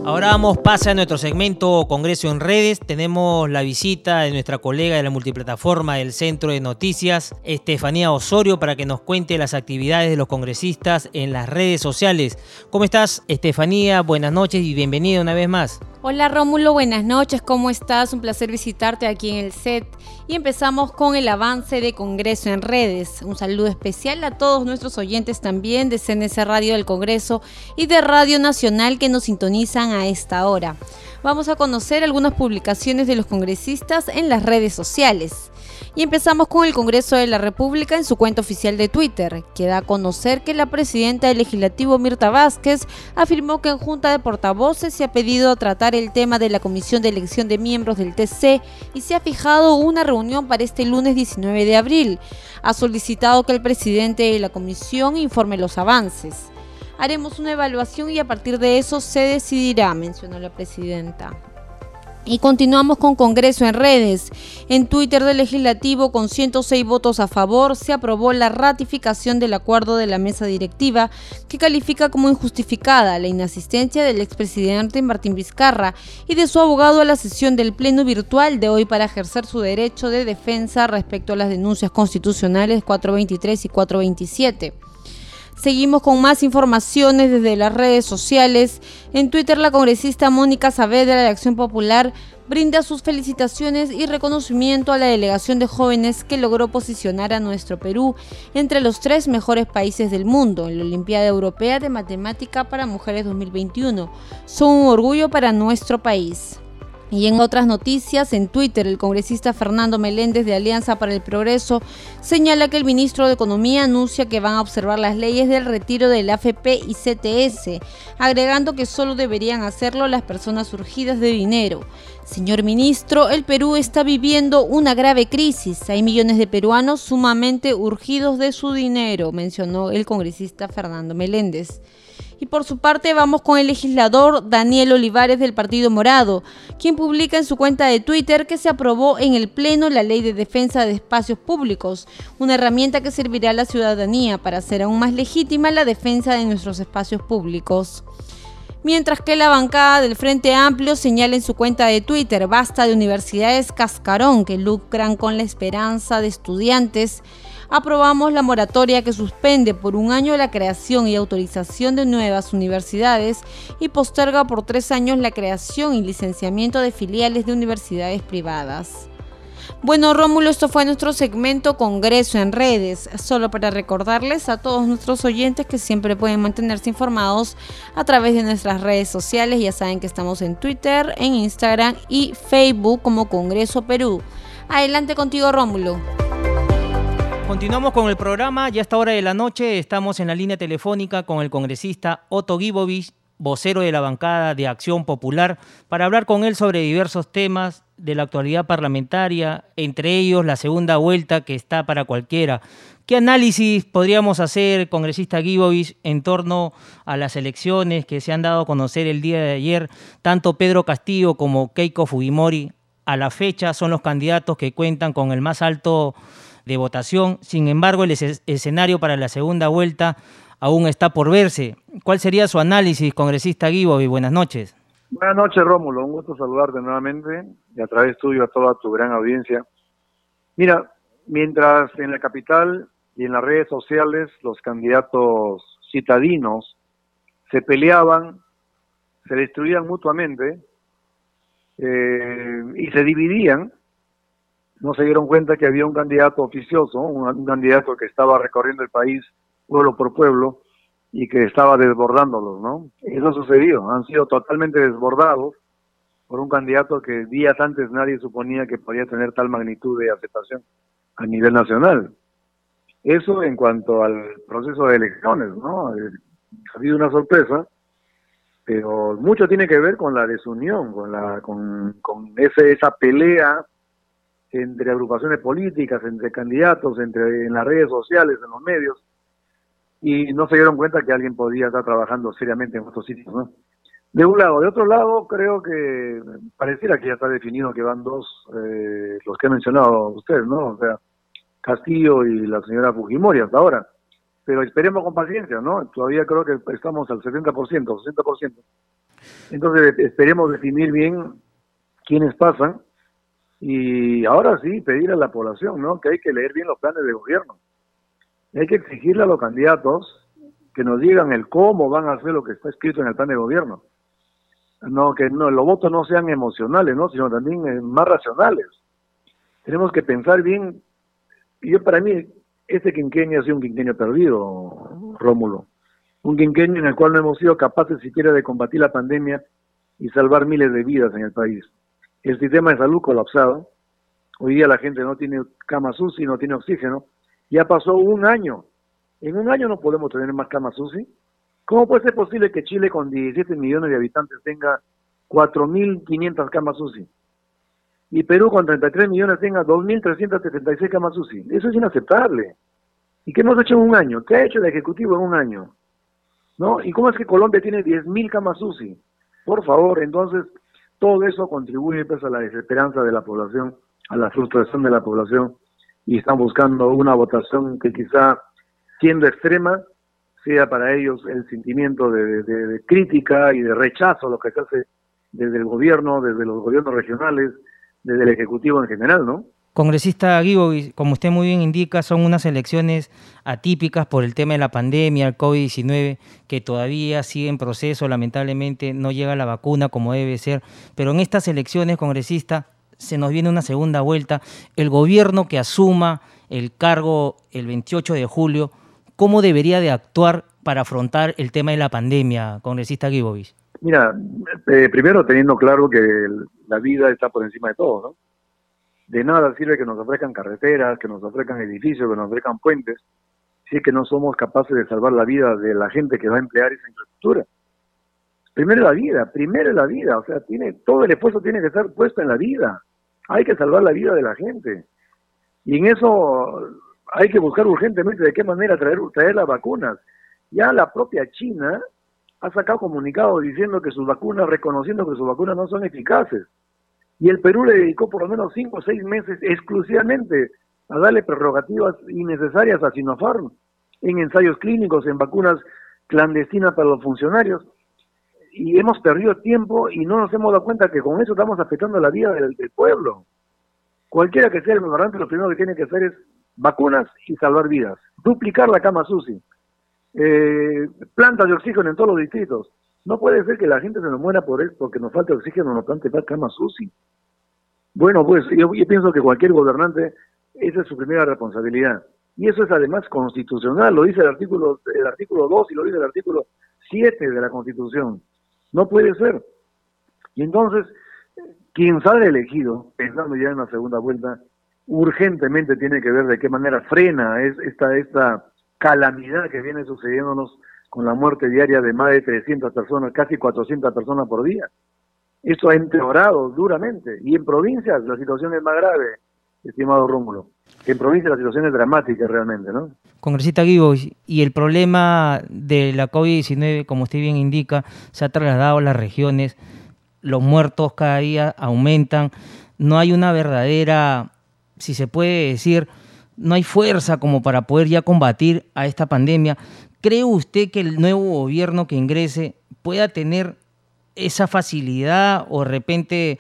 Ahora vamos, pasa a nuestro segmento Congreso en Redes. Tenemos la visita de nuestra colega de la multiplataforma del Centro de Noticias, Estefanía Osorio, para que nos cuente las actividades de los congresistas en las redes sociales. ¿Cómo estás, Estefanía? Buenas noches y bienvenida una vez más. Hola Rómulo, buenas noches, ¿cómo estás? Un placer visitarte aquí en el set. Y empezamos con el avance de Congreso en redes. Un saludo especial a todos nuestros oyentes también de CNC Radio del Congreso y de Radio Nacional que nos sintonizan esta hora. Vamos a conocer algunas publicaciones de los congresistas en las redes sociales. Y empezamos con el Congreso de la República en su cuenta oficial de Twitter, que da a conocer que la presidenta del legislativo Mirta Vázquez afirmó que en Junta de Portavoces se ha pedido tratar el tema de la comisión de elección de miembros del TC y se ha fijado una reunión para este lunes 19 de abril. Ha solicitado que el presidente de la comisión informe los avances. Haremos una evaluación y a partir de eso se decidirá, mencionó la presidenta. Y continuamos con Congreso en redes. En Twitter del Legislativo, con 106 votos a favor, se aprobó la ratificación del acuerdo de la mesa directiva que califica como injustificada la inasistencia del expresidente Martín Vizcarra y de su abogado a la sesión del Pleno virtual de hoy para ejercer su derecho de defensa respecto a las denuncias constitucionales 423 y 427. Seguimos con más informaciones desde las redes sociales. En Twitter, la congresista Mónica Saavedra de Acción Popular brinda sus felicitaciones y reconocimiento a la delegación de jóvenes que logró posicionar a nuestro Perú entre los tres mejores países del mundo en la Olimpiada Europea de Matemática para Mujeres 2021. Son un orgullo para nuestro país. Y en otras noticias, en Twitter, el congresista Fernando Meléndez de Alianza para el Progreso señala que el ministro de Economía anuncia que van a observar las leyes del retiro del AFP y CTS, agregando que solo deberían hacerlo las personas surgidas de dinero. Señor ministro, el Perú está viviendo una grave crisis. Hay millones de peruanos sumamente urgidos de su dinero, mencionó el congresista Fernando Meléndez. Y por su parte vamos con el legislador Daniel Olivares del Partido Morado, quien publica en su cuenta de Twitter que se aprobó en el Pleno la Ley de Defensa de Espacios Públicos, una herramienta que servirá a la ciudadanía para hacer aún más legítima la defensa de nuestros espacios públicos. Mientras que la bancada del Frente Amplio señala en su cuenta de Twitter, basta de universidades cascarón que lucran con la esperanza de estudiantes aprobamos la moratoria que suspende por un año la creación y autorización de nuevas universidades y posterga por tres años la creación y licenciamiento de filiales de universidades privadas. Bueno, Rómulo, esto fue nuestro segmento Congreso en redes. Solo para recordarles a todos nuestros oyentes que siempre pueden mantenerse informados a través de nuestras redes sociales. Ya saben que estamos en Twitter, en Instagram y Facebook como Congreso Perú. Adelante contigo, Rómulo. Continuamos con el programa. Ya a esta hora de la noche estamos en la línea telefónica con el congresista Otto Gibovich, vocero de la bancada de Acción Popular, para hablar con él sobre diversos temas de la actualidad parlamentaria, entre ellos la segunda vuelta que está para cualquiera. ¿Qué análisis podríamos hacer, congresista Gibovich, en torno a las elecciones que se han dado a conocer el día de ayer? Tanto Pedro Castillo como Keiko Fujimori a la fecha son los candidatos que cuentan con el más alto de votación. Sin embargo, el escenario para la segunda vuelta aún está por verse. ¿Cuál sería su análisis, congresista y Buenas noches. Buenas noches, Rómulo. Un gusto saludarte nuevamente y a través tuyo a toda tu gran audiencia. Mira, mientras en la capital y en las redes sociales los candidatos citadinos se peleaban, se destruían mutuamente eh, y se dividían, no se dieron cuenta que había un candidato oficioso, un, candidato que estaba recorriendo el país pueblo por pueblo y que estaba desbordándolos, ¿no? Eso sucedió, han sido totalmente desbordados por un candidato que días antes nadie suponía que podía tener tal magnitud de aceptación a nivel nacional. Eso en cuanto al proceso de elecciones, ¿no? Eh, ha habido una sorpresa, pero mucho tiene que ver con la desunión, con la con, con ese, esa pelea entre agrupaciones políticas, entre candidatos, entre en las redes sociales, en los medios, y no se dieron cuenta que alguien podía estar trabajando seriamente en otros sitios, ¿no? De un lado. De otro lado, creo que pareciera que ya está definido que van dos, eh, los que ha mencionado usted, ¿no? O sea, Castillo y la señora Fujimori hasta ahora. Pero esperemos con paciencia, ¿no? Todavía creo que estamos al 70%, 60%. Entonces, esperemos definir bien quiénes pasan y ahora sí pedir a la población, ¿no? Que hay que leer bien los planes de gobierno. Hay que exigirle a los candidatos que nos digan el cómo van a hacer lo que está escrito en el plan de gobierno. No, que no, los votos no sean emocionales, ¿no? Sino también eh, más racionales. Tenemos que pensar bien. Y yo para mí, este quinquenio ha sido un quinquenio perdido, Rómulo. Un quinquenio en el cual no hemos sido capaces siquiera de combatir la pandemia y salvar miles de vidas en el país el sistema de salud colapsado. Hoy día la gente no tiene camas UCI, no tiene oxígeno. Ya pasó un año. En un año no podemos tener más camas UCI. ¿Cómo puede ser posible que Chile con 17 millones de habitantes tenga 4.500 camas UCI? Y Perú con 33 millones tenga 2.376 camas UCI. Eso es inaceptable. ¿Y qué hemos hecho en un año? ¿Qué ha hecho el Ejecutivo en un año? ¿No? ¿Y cómo es que Colombia tiene 10.000 camas UCI? Por favor, entonces, todo eso contribuye pues, a la desesperanza de la población, a la frustración de la población y están buscando una votación que quizá siendo extrema sea para ellos el sentimiento de, crítica y de rechazo a lo que se hace desde el gobierno, desde los gobiernos regionales, desde el Ejecutivo en general, ¿no? Congresista Guibo, como usted muy bien indica, son unas elecciones atípicas por el tema de la pandemia, el COVID-19, que todavía sigue en proceso, lamentablemente no llega la vacuna como debe ser, pero en estas elecciones, congresista, se nos viene una segunda vuelta. El gobierno que asuma el cargo el 28 de julio, ¿cómo debería de actuar para afrontar el tema de la pandemia, congresista Guibovich? Mira, eh, primero teniendo claro que la vida está por encima de todo, ¿no? De nada sirve que nos ofrezcan carreteras, que nos ofrezcan edificios, que nos ofrezcan puentes, si es que no somos capaces de salvar la vida de la gente que va a emplear esa infraestructura. Primero la vida, primero la vida, o sea, tiene todo el esfuerzo tiene que estar puesto en la vida. Hay que salvar la vida de la gente. Y en eso hay que buscar urgentemente de qué manera traer, traer las vacunas. Ya la propia China ha sacado comunicados diciendo que sus vacunas, reconociendo que sus vacunas no son eficaces. Y el Perú le dedicó por lo menos cinco o seis meses exclusivamente a darle prerrogativas innecesarias a Sinopharm en ensayos clínicos, en vacunas clandestinas para los funcionarios. Y hemos perdido tiempo y no nos hemos dado cuenta que con eso estamos afectando la vida del, pueblo. Cualquiera que sea el gobernante, lo primero que tiene que hacer es vacunas y salvar vidas. Duplicar la cama SUSI. Eh, plantas de oxígeno en todos los distritos. No puede ser que la gente se nos muera por eso, porque nos falta oxígeno, nos plante cama sucia. Bueno, pues yo, pienso que cualquier gobernante, esa es su primera responsabilidad. Y eso es además constitucional, lo dice el artículo, el artículo 2 y lo dice el artículo 7 de la Constitución. No puede ser. Y entonces, quien sale elegido, pensando ya en la segunda vuelta, urgentemente tiene que ver de qué manera frena esta, esta calamidad que viene sucediéndonos con la muerte diaria de más de 300 personas, casi 400 personas por día. Esto ha empeorado duramente. Y en provincias la situación es más grave, estimado Rómulo. En provincias la situación es dramática realmente, ¿no? Congresista Guibo, y el problema de la COVID-19, como usted bien indica, se ha trasladado a las regiones, los muertos cada día aumentan, no hay una verdadera, si se puede decir, no hay fuerza como para poder ya combatir a esta pandemia. ¿Cree usted que el nuevo gobierno que ingrese pueda tener esa facilidad o de repente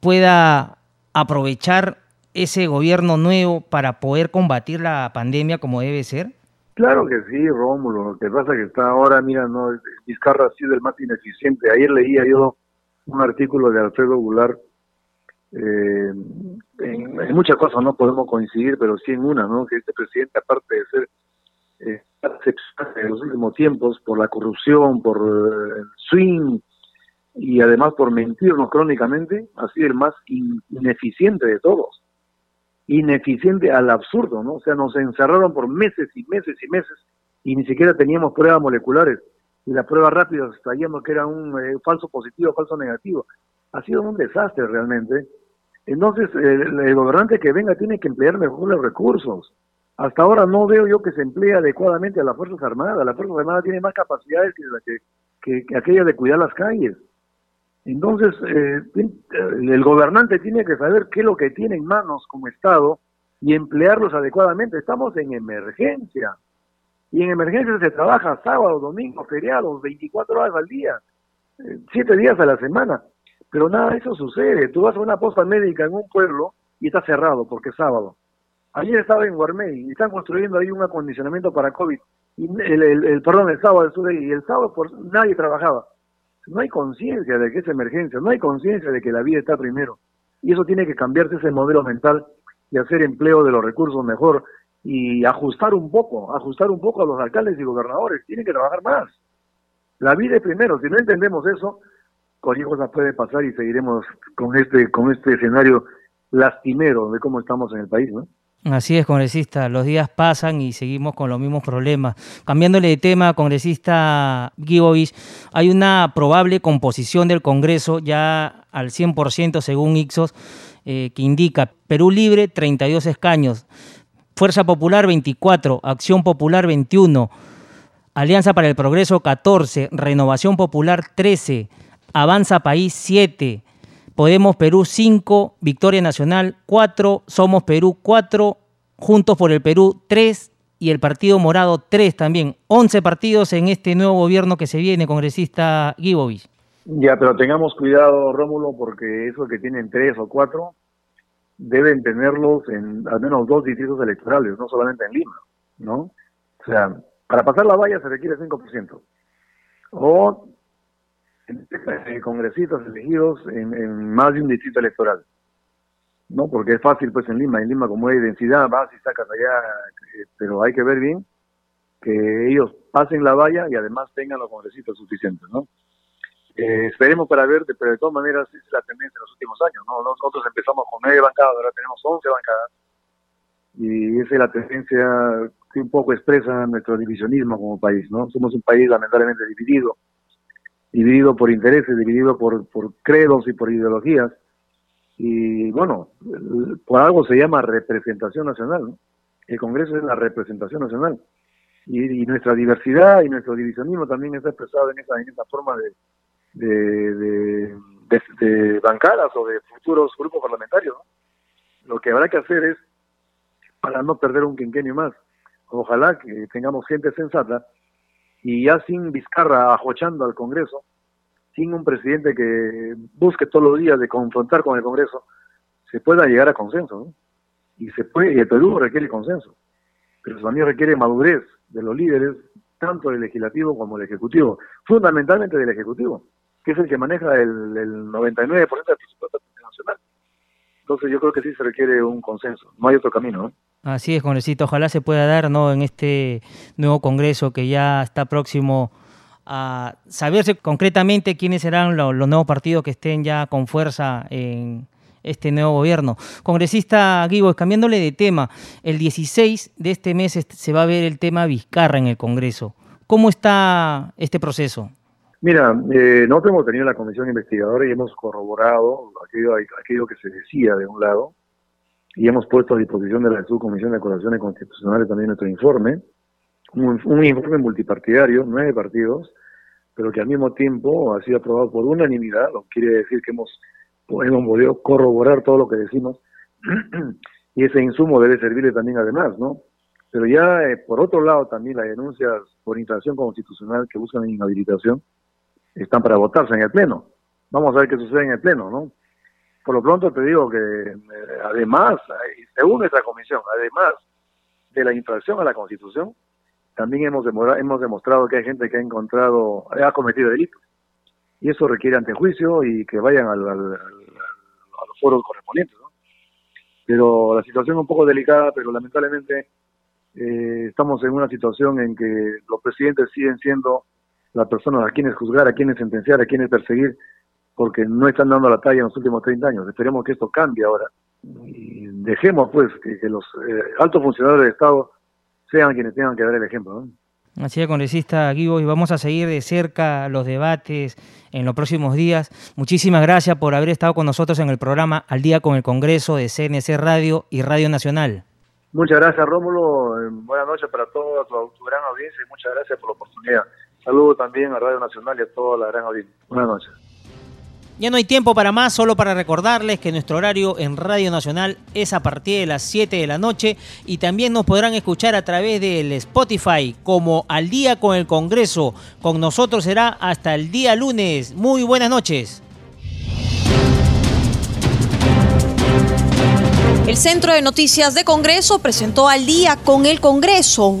pueda aprovechar ese gobierno nuevo para poder combatir la pandemia como debe ser? Claro que sí, Rómulo. Lo que pasa es que está ahora, mira, no, Vizcarra ha sido el más ineficiente. Ayer leía yo un artículo de Alfredo Goulart. Eh, en, muchas cosas no podemos coincidir, pero sí en una, ¿no? Que este presidente, aparte de ser eh, en los últimos tiempos por la corrupción, por eh, el swing y además por mentirnos crónicamente, ha sido el más ineficiente de todos ineficiente al absurdo, ¿no? O sea, nos encerraron por meses y meses y meses y ni siquiera teníamos pruebas moleculares y las pruebas rápidas sabíamos que era un eh, falso positivo, falso negativo. Ha sido un desastre realmente. Entonces, el, gobernante que venga tiene que emplear mejor los recursos. Hasta ahora no veo yo que se emplee adecuadamente a las Fuerzas Armadas. La Fuerza Armada tiene más capacidades que, que, que aquella de cuidar las calles. Entonces, eh, el gobernante tiene que saber qué es lo que tiene en manos como Estado y emplearlos adecuadamente. Estamos en emergencia. Y en emergencia se trabaja sábado, domingo, feriados, 24 horas al día, 7 eh, días a la semana. Pero nada de eso sucede. Tú vas a una posta médica en un pueblo y está cerrado porque es sábado. Ayer estaba en Guarmey y están construyendo ahí un acondicionamiento para COVID. Y el, el, perdón, el sábado y el sábado por, nadie trabajaba no hay conciencia de que es emergencia, no hay conciencia de que la vida está primero. Y eso tiene que cambiarse ese modelo mental y hacer empleo de los recursos mejor y ajustar un poco, ajustar un poco a los alcaldes y gobernadores. Tienen que trabajar más. La vida es primero. Si no entendemos eso, cualquier cosa puede pasar y seguiremos con este, con este escenario lastimero de cómo estamos en el país, ¿no? Así es, congresista. Los días pasan y seguimos con los mismos problemas. Cambiándole de tema, congresista Gibovich, hay una probable composición del Congreso ya al 100% según Ixos, eh, que indica Perú Libre 32 escaños, Fuerza Popular 24, Acción Popular 21, Alianza para el Progreso 14, Renovación Popular 13, Avanza País 7, Podemos Perú 5, Victoria Nacional 4, Somos Perú 4, Juntos por el Perú 3 y el Partido Morado 3 también. 11 partidos en este nuevo gobierno que se viene, congresista Gibovich. Ya, pero tengamos cuidado, Rómulo, porque esos que tienen 3 o 4 deben tenerlos en al menos dos distritos electorales, no solamente en Lima, ¿no? O sea, para pasar la valla se requiere 5%. O congresistas elegidos en, más de un distrito electoral. ¿no? Porque es fácil, pues, en Lima. En Lima, como hay densidad, vas y sacas allá, eh, pero hay que ver bien que ellos pasen la valla y además tengan los congresistas suficientes, ¿no? Eh, esperemos para ver, pero de todas maneras es la tendencia en los últimos años, ¿no? Nosotros empezamos con nueve bancadas, ahora tenemos once bancadas, y esa es la tendencia que un poco expresa nuestro divisionismo como país, ¿no? Somos un país lamentablemente dividido, dividido por intereses, dividido por, credos y por ideologías. Y bueno, por algo se llama representación nacional. El Congreso es la representación nacional. Y, nuestra diversidad y nuestro divisionismo también está expresado en esa, forma de, bancadas o de futuros grupos parlamentarios. Lo que habrá que hacer es, para no perder un quinquenio más, ojalá que tengamos gente sensata y ya sin Vizcarra ajochando al Congreso, sin un presidente que busque todos los días de confrontar con el Congreso, se pueda llegar a consenso. Y se puede, y el Perú requiere consenso, pero también requiere madurez de los líderes, tanto del legislativo como del ejecutivo, fundamentalmente del ejecutivo, que es el que maneja el, el 99% del presupuesto nacional. Entonces yo creo que sí se requiere un consenso, no hay otro camino. Así es, congresito, ojalá se pueda dar ¿no? en este nuevo Congreso que ya está próximo a saberse concretamente quiénes serán los, nuevos partidos que estén ya con fuerza en este nuevo gobierno. Congresista Guibo, cambiándole de tema, el 16 de este mes se va a ver el tema Vizcarra en el Congreso. ¿Cómo está este proceso? Mira, eh, nosotros hemos tenido la comisión investigadora y hemos corroborado aquello, aquello que se decía de un lado y hemos puesto a disposición de la Subcomisión de Acusaciones Constitucionales también nuestro informe, un, informe multipartidario, nueve partidos, pero que al mismo tiempo ha sido aprobado por unanimidad, lo quiere decir que hemos, hemos podido corroborar todo lo que decimos, y ese insumo debe servirle también además, ¿no? Pero ya, eh, por otro lado, también las denuncias por infracción constitucional que buscan inhabilitación están para votarse en el Pleno. Vamos a ver qué sucede en el Pleno, ¿no? Por lo pronto te digo que eh, además, según nuestra comisión, además de la infracción a la Constitución, también hemos, hemos demostrado que hay gente que ha encontrado, ha cometido delitos. Y eso requiere antejuicio y que vayan al, a los foros correspondientes. Pero la situación es un poco delicada, pero lamentablemente eh, estamos en una situación en que los presidentes siguen siendo las personas a quienes juzgar, a quienes sentenciar, a quienes perseguir, porque no están dando la talla en los últimos 30 años. Esperemos que esto cambie ahora. Y dejemos, pues, que, los eh, altos funcionarios del Estado sean quienes tengan que dar el ejemplo. Así es, congresista Guibo, y vamos a seguir de cerca los debates en los próximos días. Muchísimas gracias por haber estado con nosotros en el programa Al Día con el Congreso de CNC Radio y Radio Nacional. Muchas gracias, Rómulo. Eh, buenas noches para toda tu, gran audiencia y muchas gracias por la oportunidad. Saludos también a Radio Nacional y a toda la gran audiencia. Buenas noches. Ya no hay tiempo para más, solo para recordarles que nuestro horario en Radio Nacional es a partir de las 7 de la noche y también nos podrán escuchar a través del Spotify como Al Día con el Congreso. Con nosotros será hasta el día lunes. Muy buenas noches. El Centro de Noticias de Congreso presentó Al Día con el Congreso